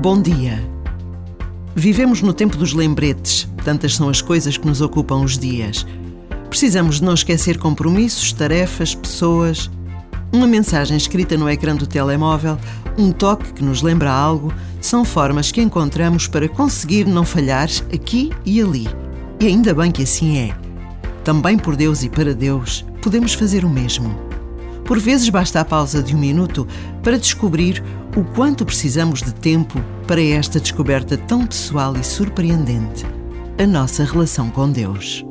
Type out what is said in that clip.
Bom dia. Vivemos no tempo dos lembretes, tantas são as coisas que nos ocupam os dias. Precisamos de não esquecer compromissos, tarefas, pessoas. Uma mensagem escrita no ecrã do telemóvel, um toque que nos lembra algo, são formas que encontramos para conseguir não falhar aqui e ali. E ainda bem que assim é. Também por Deus e para Deus, podemos fazer o mesmo. Por vezes basta a pausa de um minuto para descobrir o quanto precisamos de tempo para esta descoberta tão pessoal e surpreendente a nossa relação com Deus.